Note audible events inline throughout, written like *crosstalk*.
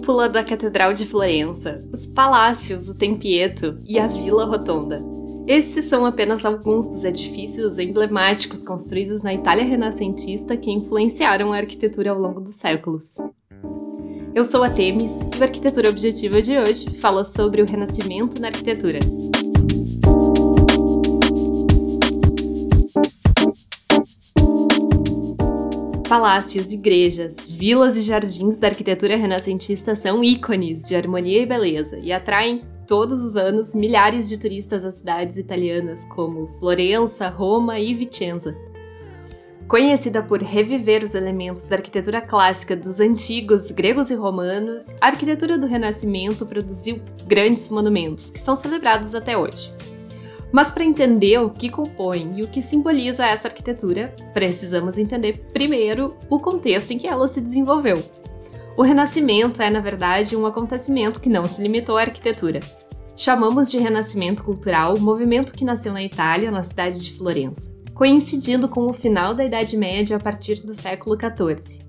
cúpula da Catedral de Florença, os palácios, o Tempieto e a Vila Rotonda. Esses são apenas alguns dos edifícios emblemáticos construídos na Itália renascentista que influenciaram a arquitetura ao longo dos séculos. Eu sou a Temis e o Arquitetura Objetiva de hoje fala sobre o renascimento na arquitetura. Palácios, igrejas, vilas e jardins da arquitetura renascentista são ícones de harmonia e beleza e atraem todos os anos milhares de turistas às cidades italianas como Florença, Roma e Vicenza. Conhecida por reviver os elementos da arquitetura clássica dos antigos gregos e romanos, a arquitetura do Renascimento produziu grandes monumentos que são celebrados até hoje. Mas para entender o que compõe e o que simboliza essa arquitetura, precisamos entender primeiro o contexto em que ela se desenvolveu. O Renascimento é, na verdade, um acontecimento que não se limitou à arquitetura. Chamamos de Renascimento Cultural o movimento que nasceu na Itália, na cidade de Florença, coincidindo com o final da Idade Média a partir do século XIV.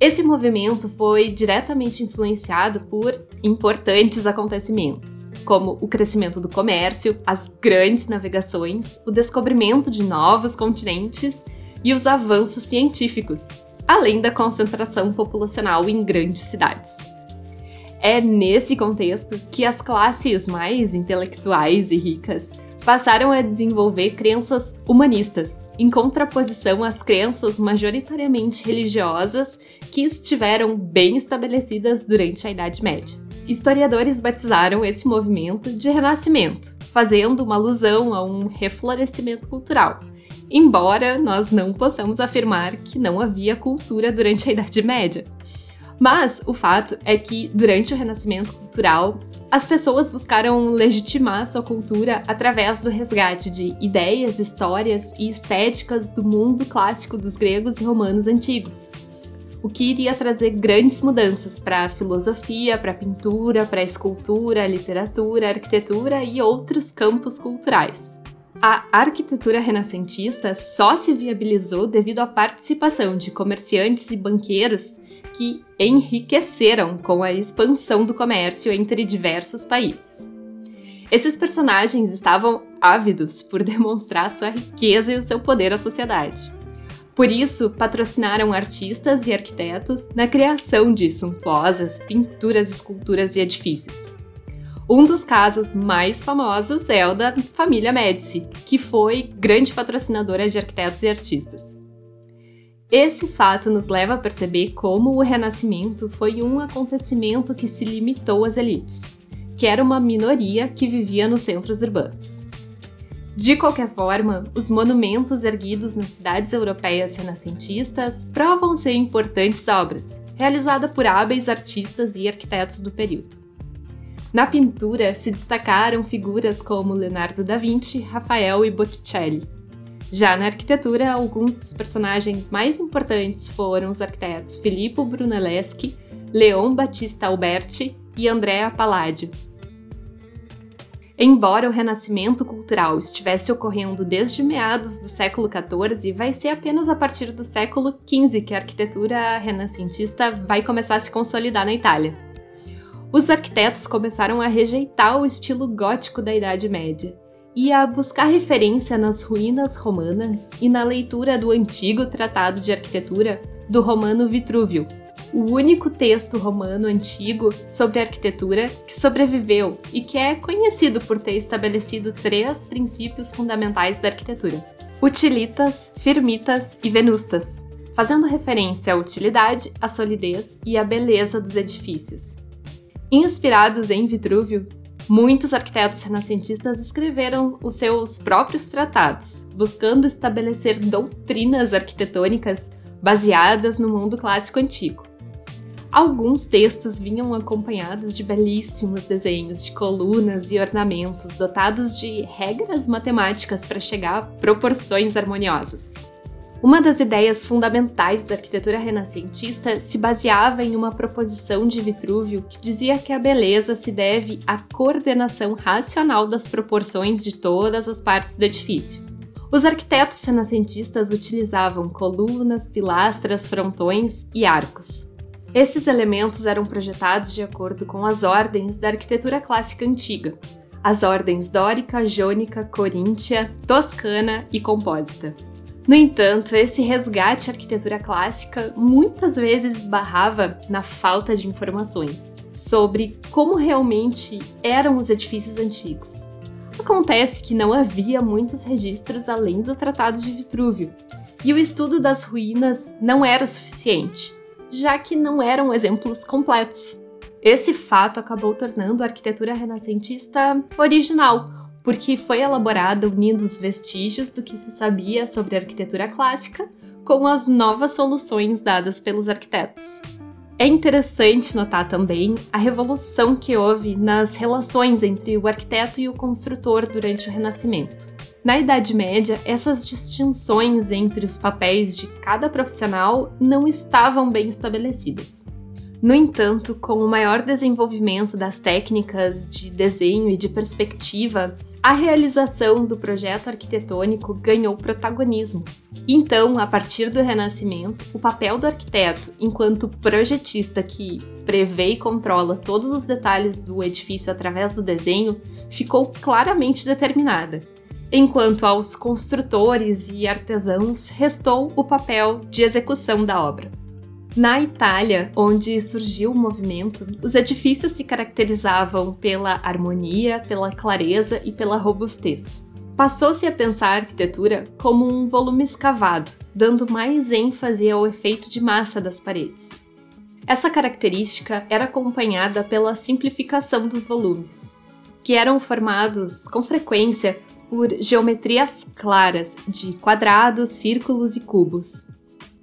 Esse movimento foi diretamente influenciado por importantes acontecimentos, como o crescimento do comércio, as grandes navegações, o descobrimento de novos continentes e os avanços científicos, além da concentração populacional em grandes cidades. É nesse contexto que as classes mais intelectuais e ricas passaram a desenvolver crenças humanistas, em contraposição às crenças majoritariamente religiosas que estiveram bem estabelecidas durante a Idade Média. Historiadores batizaram esse movimento de renascimento, fazendo uma alusão a um reflorescimento cultural, embora nós não possamos afirmar que não havia cultura durante a Idade Média. Mas o fato é que, durante o Renascimento Cultural, as pessoas buscaram legitimar sua cultura através do resgate de ideias, histórias e estéticas do mundo clássico dos gregos e romanos antigos, o que iria trazer grandes mudanças para a filosofia, para a pintura, para a escultura, literatura, arquitetura e outros campos culturais. A arquitetura renascentista só se viabilizou devido à participação de comerciantes e banqueiros que enriqueceram com a expansão do comércio entre diversos países. Esses personagens estavam ávidos por demonstrar sua riqueza e o seu poder à sociedade. Por isso, patrocinaram artistas e arquitetos na criação de suntuosas pinturas, esculturas e edifícios. Um dos casos mais famosos é o da família Médici, que foi grande patrocinadora de arquitetos e artistas. Esse fato nos leva a perceber como o Renascimento foi um acontecimento que se limitou às elites, que era uma minoria que vivia nos centros urbanos. De qualquer forma, os monumentos erguidos nas cidades europeias renascentistas provam ser importantes obras, realizadas por hábeis artistas e arquitetos do período. Na pintura se destacaram figuras como Leonardo da Vinci, Rafael e Botticelli. Já na arquitetura, alguns dos personagens mais importantes foram os arquitetos Filippo Brunelleschi, Leon Battista Alberti e Andrea Palladio, Embora o renascimento cultural estivesse ocorrendo desde meados do século XIV, vai ser apenas a partir do século XV que a arquitetura renascentista vai começar a se consolidar na Itália. Os arquitetos começaram a rejeitar o estilo gótico da Idade Média e a buscar referência nas ruínas romanas e na leitura do antigo tratado de arquitetura do romano Vitrúvio, o único texto romano antigo sobre arquitetura que sobreviveu e que é conhecido por ter estabelecido três princípios fundamentais da arquitetura: utilitas, firmitas e venustas, fazendo referência à utilidade, à solidez e à beleza dos edifícios. Inspirados em Vitrúvio, muitos arquitetos renascentistas escreveram os seus próprios tratados, buscando estabelecer doutrinas arquitetônicas baseadas no mundo clássico antigo. Alguns textos vinham acompanhados de belíssimos desenhos de colunas e ornamentos dotados de regras matemáticas para chegar a proporções harmoniosas. Uma das ideias fundamentais da arquitetura renascentista se baseava em uma proposição de Vitrúvio que dizia que a beleza se deve à coordenação racional das proporções de todas as partes do edifício. Os arquitetos renascentistas utilizavam colunas, pilastras, frontões e arcos. Esses elementos eram projetados de acordo com as ordens da arquitetura clássica antiga, as ordens dórica, jônica, coríntia, toscana e compósita. No entanto, esse resgate à arquitetura clássica muitas vezes esbarrava na falta de informações sobre como realmente eram os edifícios antigos. Acontece que não havia muitos registros além do Tratado de Vitrúvio, e o estudo das ruínas não era o suficiente, já que não eram exemplos completos. Esse fato acabou tornando a arquitetura renascentista original, porque foi elaborada unindo os vestígios do que se sabia sobre a arquitetura clássica com as novas soluções dadas pelos arquitetos. É interessante notar também a revolução que houve nas relações entre o arquiteto e o construtor durante o Renascimento. Na Idade Média, essas distinções entre os papéis de cada profissional não estavam bem estabelecidas. No entanto, com o maior desenvolvimento das técnicas de desenho e de perspectiva, a realização do projeto arquitetônico ganhou protagonismo. Então, a partir do Renascimento, o papel do arquiteto, enquanto projetista que prevê e controla todos os detalhes do edifício através do desenho, ficou claramente determinada. Enquanto aos construtores e artesãos restou o papel de execução da obra. Na Itália, onde surgiu o movimento, os edifícios se caracterizavam pela harmonia, pela clareza e pela robustez. Passou-se a pensar a arquitetura como um volume escavado, dando mais ênfase ao efeito de massa das paredes. Essa característica era acompanhada pela simplificação dos volumes, que eram formados com frequência por geometrias claras de quadrados, círculos e cubos.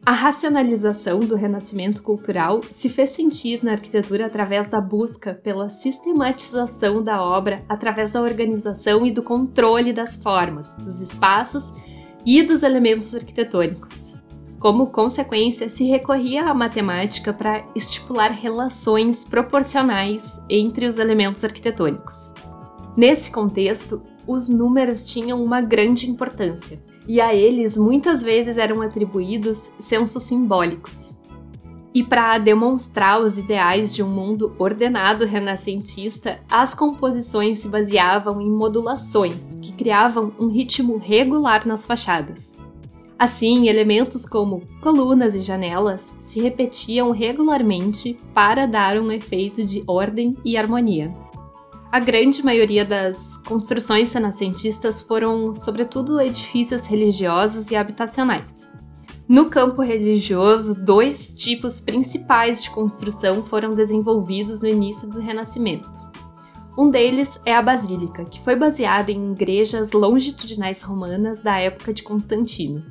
A racionalização do renascimento cultural se fez sentir na arquitetura através da busca pela sistematização da obra, através da organização e do controle das formas, dos espaços e dos elementos arquitetônicos. Como consequência, se recorria à matemática para estipular relações proporcionais entre os elementos arquitetônicos. Nesse contexto, os números tinham uma grande importância e a eles muitas vezes eram atribuídos sensos simbólicos. E para demonstrar os ideais de um mundo ordenado renascentista, as composições se baseavam em modulações que criavam um ritmo regular nas fachadas. Assim, elementos como colunas e janelas se repetiam regularmente para dar um efeito de ordem e harmonia. A grande maioria das construções renascentistas foram, sobretudo, edifícios religiosos e habitacionais. No campo religioso, dois tipos principais de construção foram desenvolvidos no início do Renascimento. Um deles é a Basílica, que foi baseada em igrejas longitudinais romanas da época de Constantino.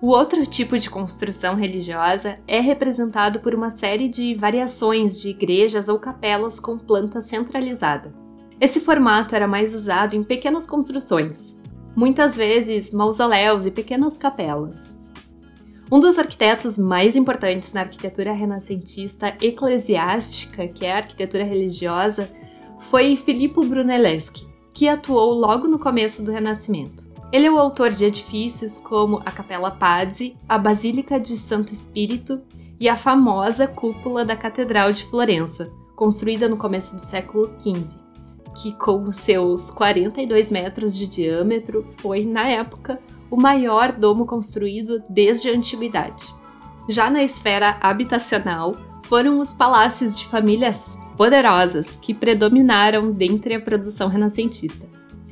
O outro tipo de construção religiosa é representado por uma série de variações de igrejas ou capelas com planta centralizada. Esse formato era mais usado em pequenas construções, muitas vezes mausoléus e pequenas capelas. Um dos arquitetos mais importantes na arquitetura renascentista eclesiástica, que é a arquitetura religiosa, foi Filippo Brunelleschi, que atuou logo no começo do Renascimento. Ele é o autor de edifícios como a Capela Pazzi, a Basílica de Santo Espírito e a famosa cúpula da Catedral de Florença, construída no começo do século XV que com seus 42 metros de diâmetro foi, na época, o maior domo construído desde a antiguidade. Já na esfera habitacional, foram os palácios de famílias poderosas que predominaram dentre a produção renascentista.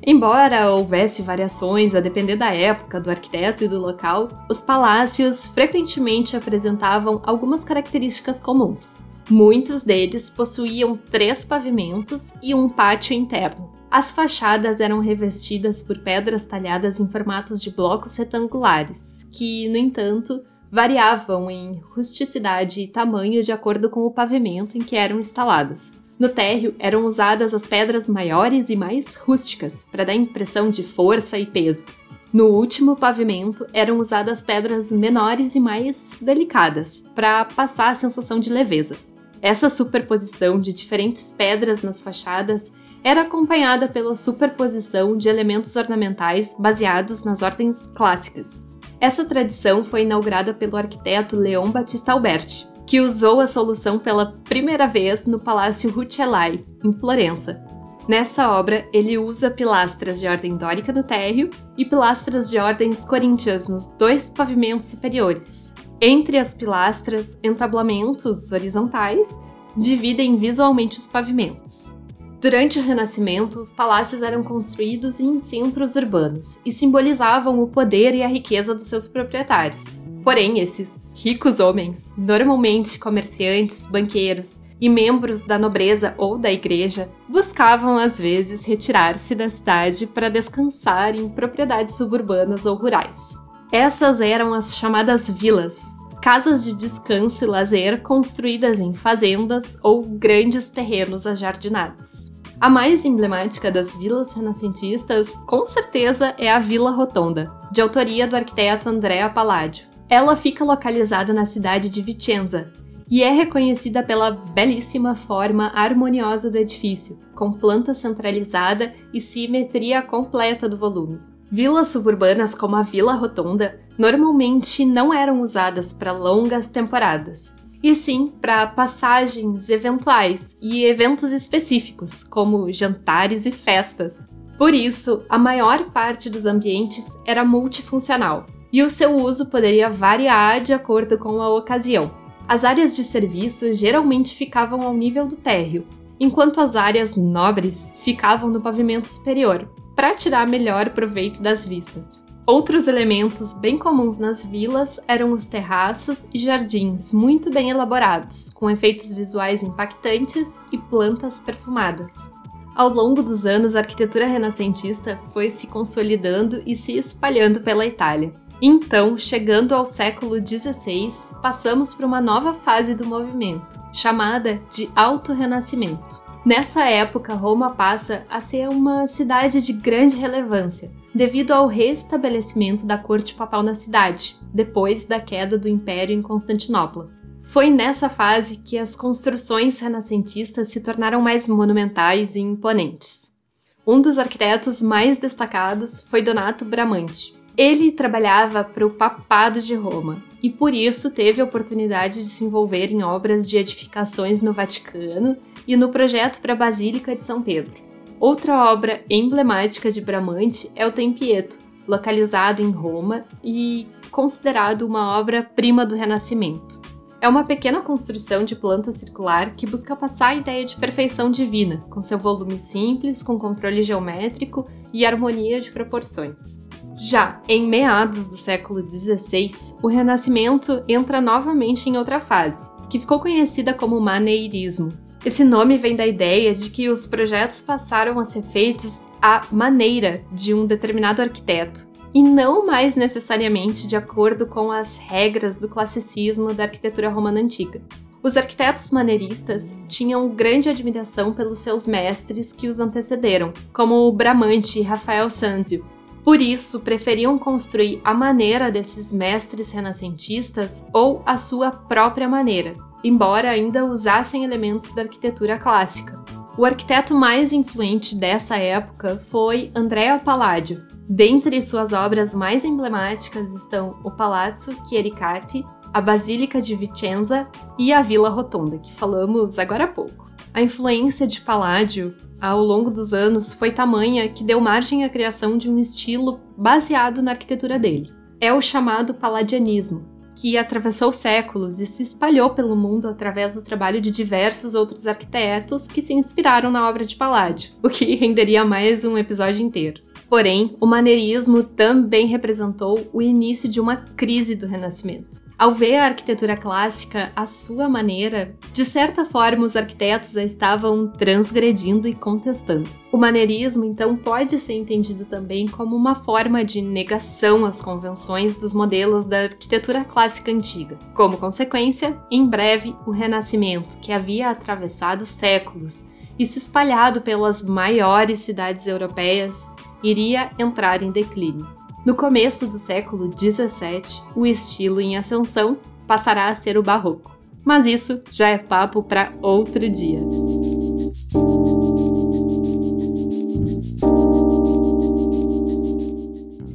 Embora houvesse variações a depender da época, do arquiteto e do local, os palácios frequentemente apresentavam algumas características comuns. Muitos deles possuíam três pavimentos e um pátio interno. As fachadas eram revestidas por pedras talhadas em formatos de blocos retangulares, que, no entanto, variavam em rusticidade e tamanho de acordo com o pavimento em que eram instaladas. No térreo eram usadas as pedras maiores e mais rústicas, para dar impressão de força e peso. No último pavimento eram usadas pedras menores e mais delicadas, para passar a sensação de leveza. Essa superposição de diferentes pedras nas fachadas era acompanhada pela superposição de elementos ornamentais baseados nas ordens clássicas. Essa tradição foi inaugurada pelo arquiteto Leon Battista Alberti, que usou a solução pela primeira vez no Palácio Rucellai, em Florença. Nessa obra, ele usa pilastras de ordem dórica no térreo e pilastras de ordens coríntias nos dois pavimentos superiores. Entre as pilastras, entablamentos horizontais dividem visualmente os pavimentos. Durante o Renascimento, os palácios eram construídos em centros urbanos e simbolizavam o poder e a riqueza dos seus proprietários. Porém, esses ricos homens, normalmente comerciantes, banqueiros e membros da nobreza ou da igreja, buscavam às vezes retirar-se da cidade para descansar em propriedades suburbanas ou rurais. Essas eram as chamadas vilas, casas de descanso e lazer construídas em fazendas ou grandes terrenos ajardinados. A mais emblemática das vilas renascentistas, com certeza, é a Vila Rotonda, de autoria do arquiteto Andrea Palladio. Ela fica localizada na cidade de Vicenza e é reconhecida pela belíssima forma harmoniosa do edifício, com planta centralizada e simetria completa do volume. Vilas suburbanas como a Vila Rotonda normalmente não eram usadas para longas temporadas, e sim para passagens eventuais e eventos específicos, como jantares e festas. Por isso, a maior parte dos ambientes era multifuncional, e o seu uso poderia variar de acordo com a ocasião. As áreas de serviço geralmente ficavam ao nível do térreo, enquanto as áreas nobres ficavam no pavimento superior, para tirar melhor proveito das vistas. Outros elementos bem comuns nas vilas eram os terraços e jardins muito bem elaborados, com efeitos visuais impactantes e plantas perfumadas. Ao longo dos anos, a arquitetura renascentista foi se consolidando e se espalhando pela Itália. Então, chegando ao século XVI, passamos para uma nova fase do movimento, chamada de Alto Renascimento. Nessa época, Roma passa a ser uma cidade de grande relevância, devido ao restabelecimento da corte papal na cidade, depois da queda do Império em Constantinopla. Foi nessa fase que as construções renascentistas se tornaram mais monumentais e imponentes. Um dos arquitetos mais destacados foi Donato Bramante. Ele trabalhava para o Papado de Roma e por isso teve a oportunidade de se envolver em obras de edificações no Vaticano e no projeto para a Basílica de São Pedro. Outra obra emblemática de Bramante é o Tempieto, localizado em Roma e considerado uma obra-prima do Renascimento. É uma pequena construção de planta circular que busca passar a ideia de perfeição divina, com seu volume simples, com controle geométrico e harmonia de proporções. Já em meados do século XVI, o Renascimento entra novamente em outra fase, que ficou conhecida como maneirismo, esse nome vem da ideia de que os projetos passaram a ser feitos à maneira de um determinado arquiteto e não mais necessariamente de acordo com as regras do classicismo da arquitetura romana antiga. Os arquitetos maneiristas tinham grande admiração pelos seus mestres que os antecederam, como Bramante e Rafael Sanzio. Por isso, preferiam construir a maneira desses mestres renascentistas ou a sua própria maneira, embora ainda usassem elementos da arquitetura clássica. O arquiteto mais influente dessa época foi Andrea Palladio. Dentre suas obras mais emblemáticas estão o Palazzo Chiericati, a Basílica de Vicenza e a Vila Rotonda, que falamos agora há pouco. A influência de Palladio ao longo dos anos foi tamanha que deu margem à criação de um estilo baseado na arquitetura dele. É o chamado palladianismo, que atravessou séculos e se espalhou pelo mundo através do trabalho de diversos outros arquitetos que se inspiraram na obra de Palladio, o que *laughs* renderia mais um episódio inteiro. Porém, o maneirismo também representou o início de uma crise do Renascimento. Ao ver a arquitetura clássica à sua maneira, de certa forma os arquitetos a estavam transgredindo e contestando. O maneirismo, então, pode ser entendido também como uma forma de negação às convenções dos modelos da arquitetura clássica antiga. Como consequência, em breve, o Renascimento, que havia atravessado séculos e se espalhado pelas maiores cidades europeias, iria entrar em declínio. No começo do século XVII, o estilo em ascensão passará a ser o barroco. Mas isso já é papo para outro dia.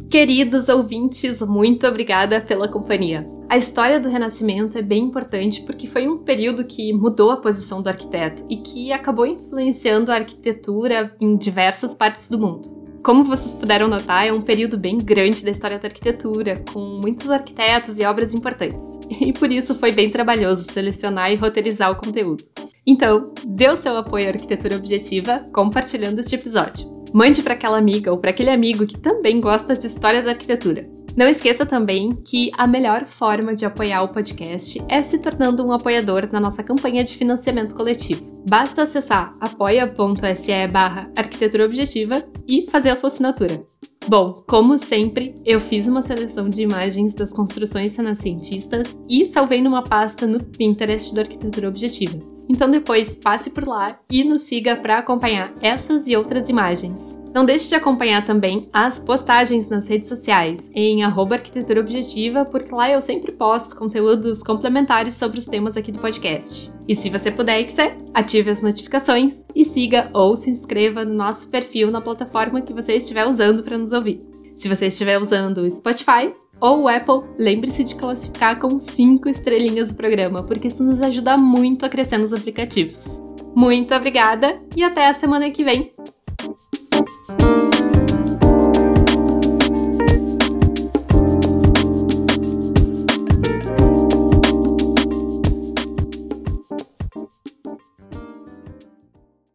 Queridos ouvintes, muito obrigada pela companhia. A história do Renascimento é bem importante porque foi um período que mudou a posição do arquiteto e que acabou influenciando a arquitetura em diversas partes do mundo. Como vocês puderam notar, é um período bem grande da história da arquitetura, com muitos arquitetos e obras importantes. E por isso foi bem trabalhoso selecionar e roteirizar o conteúdo. Então, dê o seu apoio à arquitetura objetiva compartilhando este episódio. Mande para aquela amiga ou para aquele amigo que também gosta de história da arquitetura. Não esqueça também que a melhor forma de apoiar o podcast é se tornando um apoiador na nossa campanha de financiamento coletivo. Basta acessar apoia.se barra arquitetura objetiva e fazer a sua assinatura. Bom, como sempre, eu fiz uma seleção de imagens das construções renascentistas e salvei numa pasta no Pinterest do Arquitetura Objetiva. Então depois passe por lá e nos siga para acompanhar essas e outras imagens. Não deixe de acompanhar também as postagens nas redes sociais em arquitetura objetiva, porque lá eu sempre posto conteúdos complementares sobre os temas aqui do podcast. E se você puder e quiser, ative as notificações e siga ou se inscreva no nosso perfil na plataforma que você estiver usando para nos ouvir. Se você estiver usando o Spotify, ou o Apple, lembre-se de classificar com 5 estrelinhas o programa, porque isso nos ajuda muito a crescer nos aplicativos. Muito obrigada e até a semana que vem!